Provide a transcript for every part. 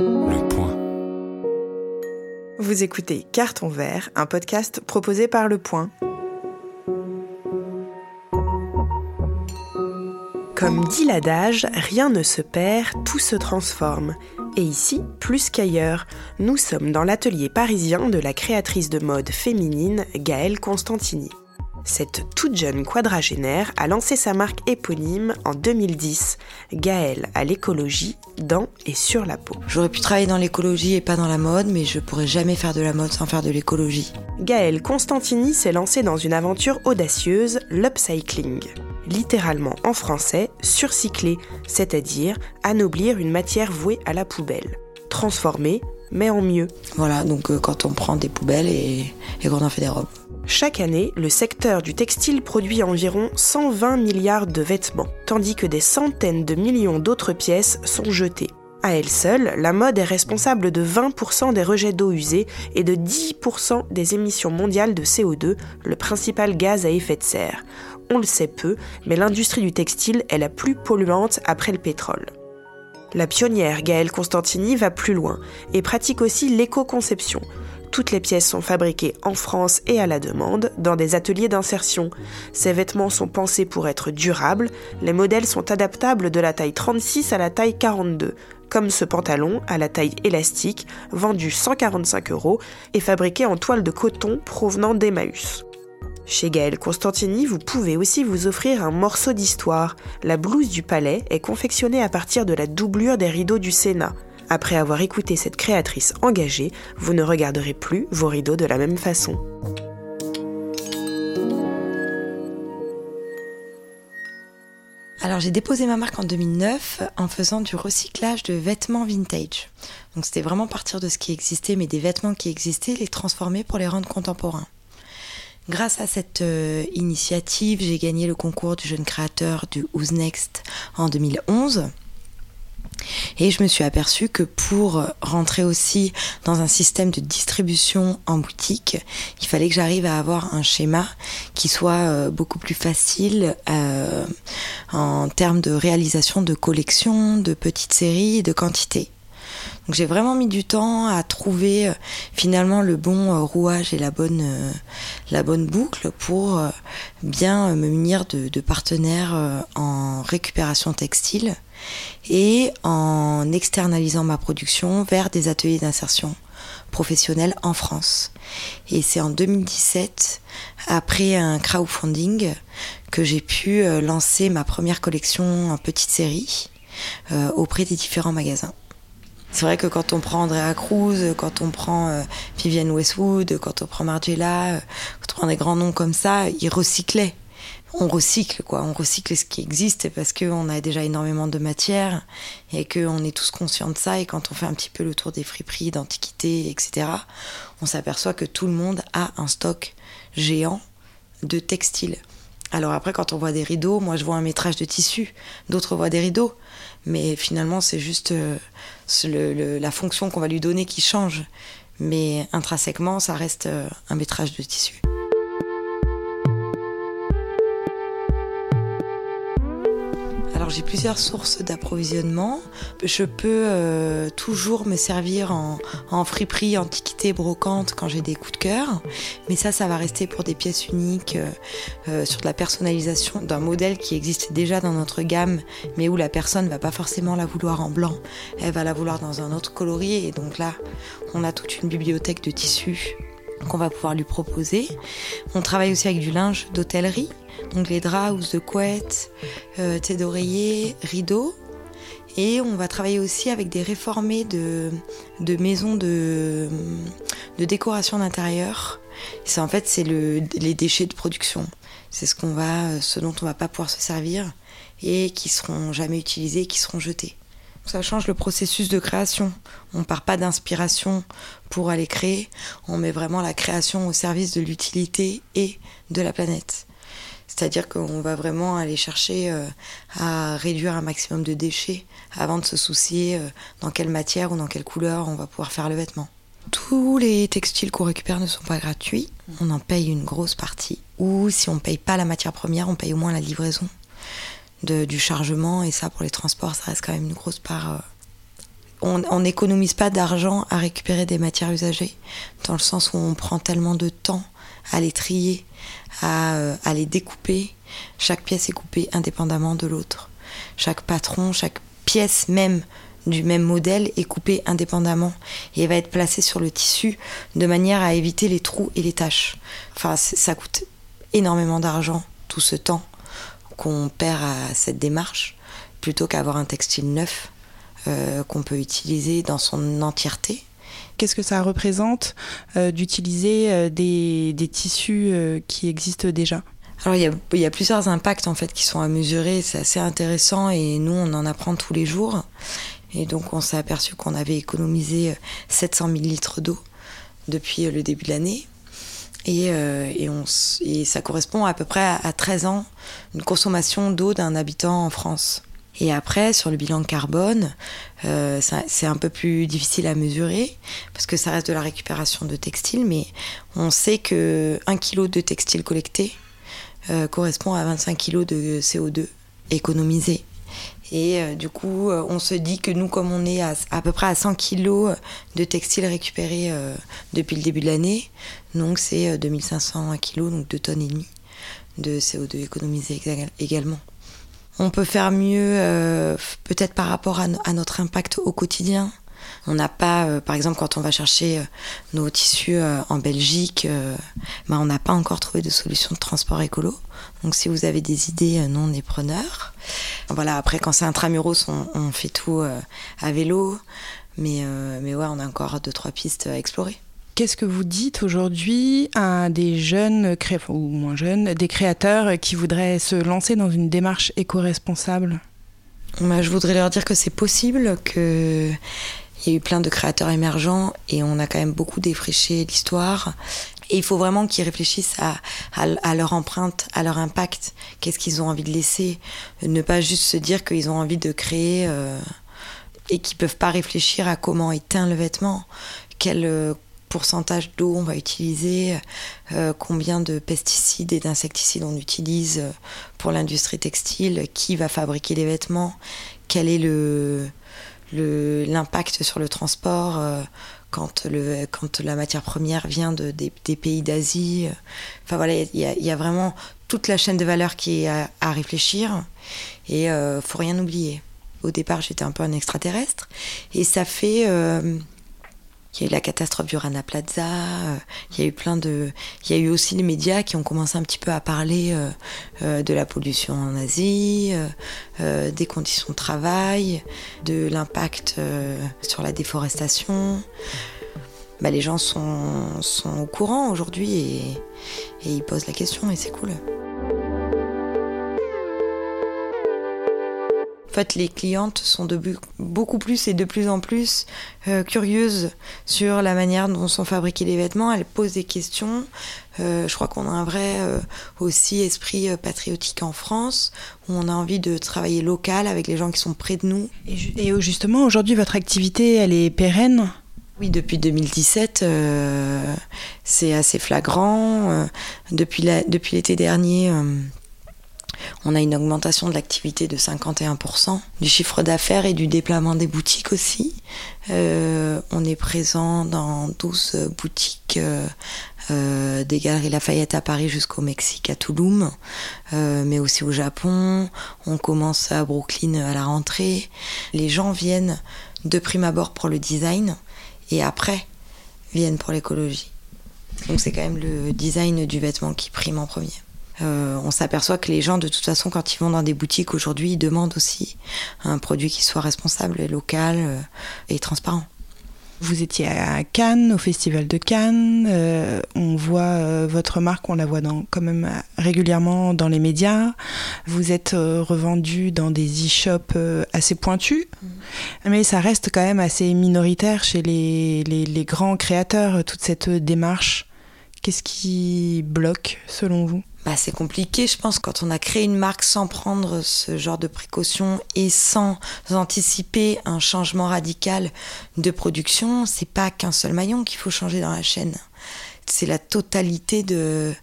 Le point. Vous écoutez Carton Vert, un podcast proposé par Le Point. Comme dit l'adage, rien ne se perd, tout se transforme. Et ici, plus qu'ailleurs, nous sommes dans l'atelier parisien de la créatrice de mode féminine Gaëlle Constantini. Cette toute jeune quadragénaire a lancé sa marque éponyme en 2010, Gaëlle à l'écologie, dans et sur la peau. J'aurais pu travailler dans l'écologie et pas dans la mode, mais je pourrais jamais faire de la mode sans faire de l'écologie. Gaëlle Constantini s'est lancée dans une aventure audacieuse, l'upcycling. Littéralement en français, surcycler, c'est-à-dire anoblir une matière vouée à la poubelle. Transformer, mais en mieux. Voilà, donc euh, quand on prend des poubelles et, et qu'on en fait des robes. Chaque année, le secteur du textile produit environ 120 milliards de vêtements, tandis que des centaines de millions d'autres pièces sont jetées. À elle seule, la mode est responsable de 20% des rejets d'eau usée et de 10% des émissions mondiales de CO2, le principal gaz à effet de serre. On le sait peu, mais l'industrie du textile est la plus polluante après le pétrole. La pionnière Gaëlle Constantini va plus loin et pratique aussi l'éco-conception. Toutes les pièces sont fabriquées en France et à la demande, dans des ateliers d'insertion. Ces vêtements sont pensés pour être durables, les modèles sont adaptables de la taille 36 à la taille 42, comme ce pantalon à la taille élastique, vendu 145 euros et fabriqué en toile de coton provenant d'Emmaüs. Chez Gaëlle Constantini, vous pouvez aussi vous offrir un morceau d'histoire. La blouse du palais est confectionnée à partir de la doublure des rideaux du Sénat. Après avoir écouté cette créatrice engagée, vous ne regarderez plus vos rideaux de la même façon. Alors j'ai déposé ma marque en 2009 en faisant du recyclage de vêtements vintage. Donc c'était vraiment partir de ce qui existait, mais des vêtements qui existaient, les transformer pour les rendre contemporains. Grâce à cette euh, initiative, j'ai gagné le concours du jeune créateur du Who's Next en 2011. Et je me suis aperçue que pour rentrer aussi dans un système de distribution en boutique, il fallait que j'arrive à avoir un schéma qui soit euh, beaucoup plus facile euh, en termes de réalisation de collections, de petites séries, de quantités. Donc j'ai vraiment mis du temps à trouver euh, finalement le bon rouage et la bonne, la bonne boucle pour bien me munir de partenaires en récupération textile et en externalisant ma production vers des ateliers d'insertion professionnelle en France. Et c'est en 2017, après un crowdfunding, que j'ai pu lancer ma première collection en petite série auprès des différents magasins. C'est vrai que quand on prend Andrea Cruz, quand on prend euh, Vivienne Westwood, quand on prend Margiela, euh, quand on prend des grands noms comme ça, ils recyclaient. On recycle quoi, on recycle ce qui existe parce qu'on a déjà énormément de matière et qu'on est tous conscients de ça et quand on fait un petit peu le tour des friperies, d'antiquités, etc., on s'aperçoit que tout le monde a un stock géant de textiles. Alors après, quand on voit des rideaux, moi je vois un métrage de tissu, d'autres voient des rideaux, mais finalement c'est juste euh, la fonction qu'on va lui donner qui change. Mais intrinsèquement, ça reste euh, un métrage de tissu. J'ai plusieurs sources d'approvisionnement. Je peux euh, toujours me servir en, en friperie, antiquité, brocante quand j'ai des coups de cœur. Mais ça, ça va rester pour des pièces uniques euh, euh, sur de la personnalisation d'un modèle qui existe déjà dans notre gamme, mais où la personne ne va pas forcément la vouloir en blanc. Elle va la vouloir dans un autre coloris. Et donc là, on a toute une bibliothèque de tissus qu'on va pouvoir lui proposer. On travaille aussi avec du linge d'hôtellerie, donc les draps, de couettes, euh, d'oreiller, rideaux. Et on va travailler aussi avec des réformés de, de maisons de, de décoration d'intérieur. C'est en fait c'est le, les déchets de production. C'est ce qu'on va, ce dont on va pas pouvoir se servir et qui seront jamais utilisés, qui seront jetés. Ça change le processus de création. On part pas d'inspiration pour aller créer, on met vraiment la création au service de l'utilité et de la planète. C'est-à-dire qu'on va vraiment aller chercher euh, à réduire un maximum de déchets avant de se soucier euh, dans quelle matière ou dans quelle couleur on va pouvoir faire le vêtement. Tous les textiles qu'on récupère ne sont pas gratuits, on en paye une grosse partie. Ou si on ne paye pas la matière première, on paye au moins la livraison du chargement et ça pour les transports ça reste quand même une grosse part euh, on n'économise pas d'argent à récupérer des matières usagées, dans le sens où on prend tellement de temps à les trier, à, euh, à les découper. Chaque pièce est coupée indépendamment de l'autre. Chaque patron, chaque pièce même du même modèle est coupée indépendamment et va être placée sur le tissu de manière à éviter les trous et les taches. Enfin, ça coûte énormément d'argent, tout ce temps qu'on perd à cette démarche, plutôt qu'avoir un textile neuf euh, qu'on peut utiliser dans son entièreté. Qu'est-ce que ça représente euh, d'utiliser euh, des, tissus qui existent déjà? Alors il y, a, il y, a, plusieurs impacts en fait qui sont à mesurer, c'est assez intéressant et nous on en apprend tous les jours. Et donc on s'est aperçu qu'on avait économisé 700 000 litres d'eau depuis le début de l'année. On, et, ça correspond à peu près à 13 ans, une consommation d'eau d'un habitant en France. Et après, sur le bilan carbone, euh, c'est un peu plus difficile à mesurer parce que ça reste de la récupération de textiles, mais on sait que 1 kg de textile collecté euh, correspond à 25 kg de CO2 économisé. Et euh, du coup, on se dit que nous, comme on est à, à peu près à 100 kg de textile récupéré depuis le début de l'année, donc c'est 2500 kg, donc 2 tonnes et demie de CO2 économisé également. On peut faire mieux euh, peut-être par rapport à, notre impact au quotidien. On n'a pas, euh, par exemple, quand on va chercher euh, nos tissus en Belgique, ben, on n'a pas encore trouvé de solution de transport écolo. Donc si vous avez des idées, nous on est preneurs. Voilà, après quand c'est intramuros, on, on fait tout à vélo. Mais, mais ouais, on a encore deux, trois pistes à explorer. Qu'est-ce que vous dites aujourd'hui à des jeunes, ou moins jeunes, des créateurs qui voudraient se lancer dans une démarche éco-responsable? Bah, Je voudrais leur dire que c'est possible, qu'il y a eu plein de créateurs émergents et on a quand même beaucoup défriché l'histoire. Et il faut vraiment qu'ils réfléchissent à, leur empreinte, à leur impact. Qu'est-ce qu'ils ont envie de laisser? Ne pas juste se dire qu'ils ont envie de créer euh, et qu'ils peuvent pas réfléchir à comment éteindre le vêtement. Quel, euh, pourcentage d'eau on va utiliser, euh, combien de pesticides et d'insecticides on utilise pour l'industrie textile, qui va fabriquer les vêtements, quel est le l'impact sur le transport euh, quand, le, quand la matière première vient de, des, pays d'Asie. Enfin voilà, il y, a vraiment toute la chaîne de valeur qui est à, réfléchir et il faut rien oublier. Au départ, j'étais un peu un extraterrestre et ça fait il y a eu la catastrophe du Rana Plaza, euh, il y a eu plein de, il y a eu aussi les médias qui ont commencé un petit peu à parler euh, euh, de la pollution en Asie, des conditions de travail, de l'impact sur la déforestation. Bah, les gens sont, sont au courant aujourd'hui et, et ils posent la question et c'est cool. En fait, les clientes sont de beaucoup plus et de plus en plus euh, curieuses sur la manière dont sont fabriqués les vêtements. Elles posent des questions. Euh, je crois qu'on a un vrai euh, aussi esprit patriotique en France, où on a envie de travailler local avec les gens qui sont près de nous. Et, justement, aujourd'hui, votre activité, elle est pérenne? Oui, depuis 2017, c'est assez flagrant. depuis l'été dernier, on a une augmentation de l'activité de 51%, du chiffre d'affaires et du déploiement des boutiques aussi. Euh, on est présent dans 12 boutiques euh, euh, des Galeries Lafayette à Paris jusqu'au Mexique, à Toulouse, mais aussi au Japon. On commence à Brooklyn à la rentrée. Les gens viennent de prime abord pour le design et après viennent pour l'écologie. Donc c'est quand même le design du vêtement qui prime en premier. Euh, on s'aperçoit que les gens, de toute façon, quand ils vont dans des boutiques aujourd'hui, ils demandent aussi un produit qui soit responsable, local euh, et transparent. Vous étiez à Cannes, au Festival de Cannes. Euh, on voit votre marque, on la voit dans, quand même régulièrement dans les médias. Vous êtes revendu dans des e-shops assez pointus, mmh. mais ça reste quand même assez minoritaire chez les, les grands créateurs, toute cette démarche. Qu'est-ce qui bloque selon vous? Bah, c'est compliqué, je pense, quand on a créé une marque sans prendre ce genre de précautions et sans anticiper un changement radical de production, c'est pas qu'un seul maillon qu'il faut changer dans la chaîne. C'est la totalité de,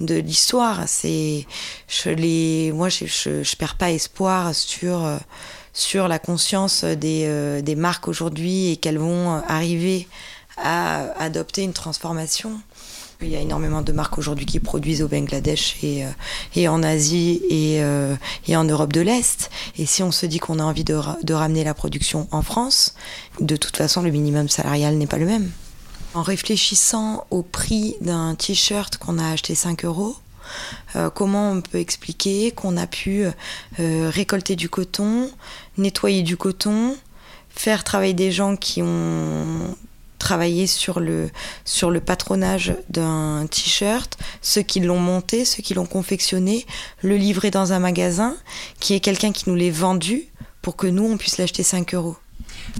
de l'histoire. C'est, je les, moi, je, je, je, perds pas espoir sur, sur la conscience des, des marques aujourd'hui et qu'elles vont arriver à adopter une transformation. Il y a énormément de marques aujourd'hui qui produisent au Bangladesh et, euh, en Asie et, euh, et, en Europe de l'Est. Et si on se dit qu'on a envie de, ramener la production en France, de toute façon, le minimum salarial n'est pas le même. En réfléchissant au prix d'un t-shirt qu'on a acheté 5 euros, euh, comment on peut expliquer qu'on a pu récolter du coton, nettoyer du coton, faire travailler des gens qui ont travailler sur le, sur le patronage d'un t-shirt, ceux qui l'ont monté, ceux qui l'ont confectionné, le livrer dans un magasin, qui est quelqu'un qui nous l'ait vendu pour que nous, on puisse l'acheter 5 euros.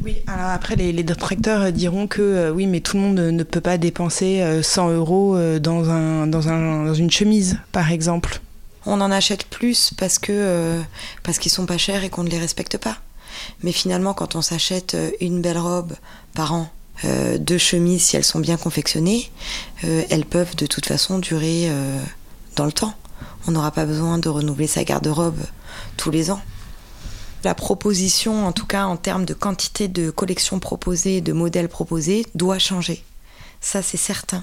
Oui, alors après, les, les détracteurs diront que euh, oui, mais tout le monde ne peut pas dépenser 100 euh, euros euh, dans, un, dans, un, dans une chemise, par exemple. On en achète plus parce que parce qu'ils sont pas chers et qu'on ne les respecte pas. Mais finalement, quand on s'achète une belle robe par an, euh, deux chemises, si elles sont bien confectionnées, euh, elles peuvent de toute façon durer euh, dans le temps. On n'aura pas besoin de renouveler sa garde-robe tous les ans. La proposition, en tout cas en termes de quantité de collections proposées, de modèles proposés, doit changer. Ça, c'est certain.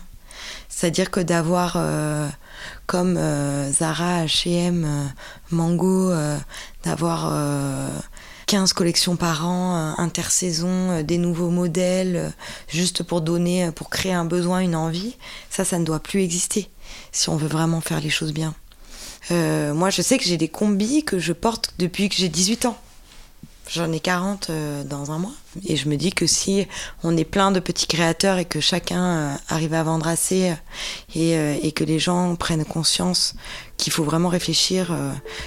C'est-à-dire que d'avoir comme Zara, H&M, Mango, d'avoir 15 collections par an, euh, intersaison, euh, des nouveaux modèles, euh, juste pour donner, pour créer un besoin, une envie, ça, ça ne doit plus exister si on veut vraiment faire les choses bien. moi, je sais que j'ai des combis que je porte depuis que j'ai 18 ans. J'en ai 40 euh, dans un mois. Et je me dis que si on est plein de petits créateurs et que chacun euh, arrive à vendre assez euh, et, que les gens prennent conscience qu'il faut vraiment réfléchir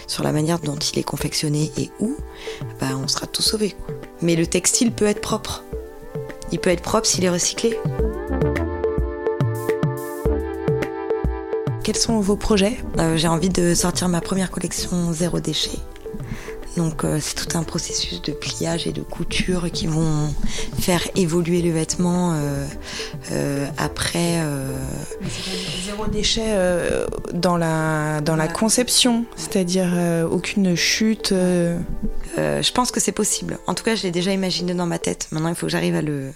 sur la manière dont il est confectionné et où, bah, on sera tout sauvé. Mais le textile peut être propre. Il peut être propre s'il est recyclé. Quels sont vos projets? J'ai envie de sortir ma première collection zéro déchet donc euh, c'est tout un processus de pliage et de couture qui vont faire évoluer le vêtement euh, euh, après. Zéro déchet dans la dans la conception, c'est-à-dire aucune chute. je pense que c'est possible. En tout cas, je l'ai déjà imaginé dans ma tête. Maintenant, il faut que j'arrive à le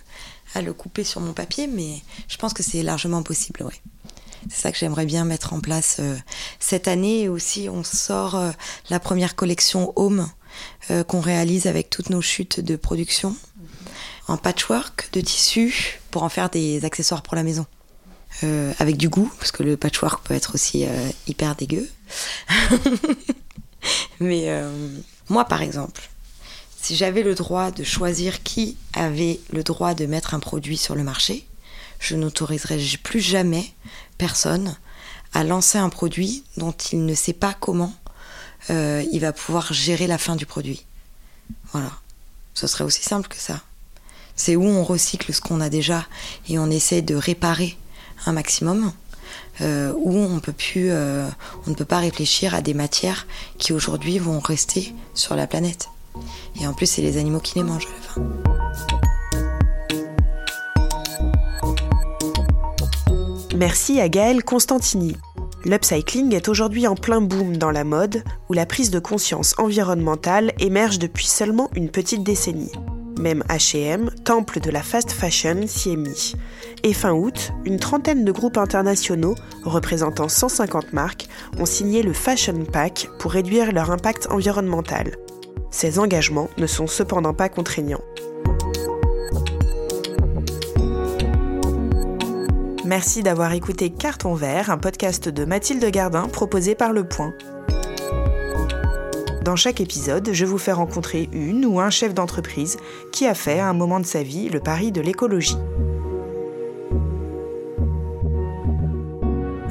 à le couper sur mon papier, mais je pense que c'est largement possible, oui. C'est ça que j'aimerais bien mettre en place euh, cette année. Et aussi, on sort euh, la première collection Home euh, qu'on réalise avec toutes nos chutes de production en patchwork de tissu pour en faire des accessoires pour la maison. avec du goût, parce que le patchwork peut être aussi hyper dégueu. Mais moi, par exemple, si j'avais le droit de choisir qui avait le droit de mettre un produit sur le marché, je n'autoriserai plus jamais personne à lancer un produit dont il ne sait pas comment euh, il va pouvoir gérer la fin du produit. Voilà. Ce serait aussi simple que ça. C'est où on recycle ce qu'on a déjà et on essaie de réparer un maximum. Euh, où on, peut plus, euh, on ne peut pas réfléchir à des matières qui aujourd'hui vont rester sur la planète. Et en plus, c'est les animaux qui les mangent à la fin. Merci à Gaëlle Constantini. L'upcycling est aujourd'hui en plein boom dans la mode, où la prise de conscience environnementale émerge depuis seulement une petite décennie. Même HM, temple de la fast fashion, s'y est mis. Et fin août, une trentaine de groupes internationaux, représentant 150 marques, ont signé le Fashion Pack pour réduire leur impact environnemental. Ces engagements ne sont cependant pas contraignants. Merci d'avoir écouté Carton Vert, un podcast de Mathilde Gardin proposé par Le Point. Dans chaque épisode, je vous fais rencontrer une ou un chef d'entreprise qui a fait à un moment de sa vie le pari de l'écologie.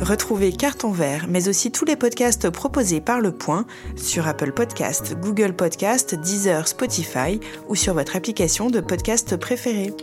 Retrouvez Carton Vert, mais aussi tous les podcasts proposés par Le Point sur Apple Podcast, Google Podcast, Deezer, Spotify ou sur votre application de podcast préférée.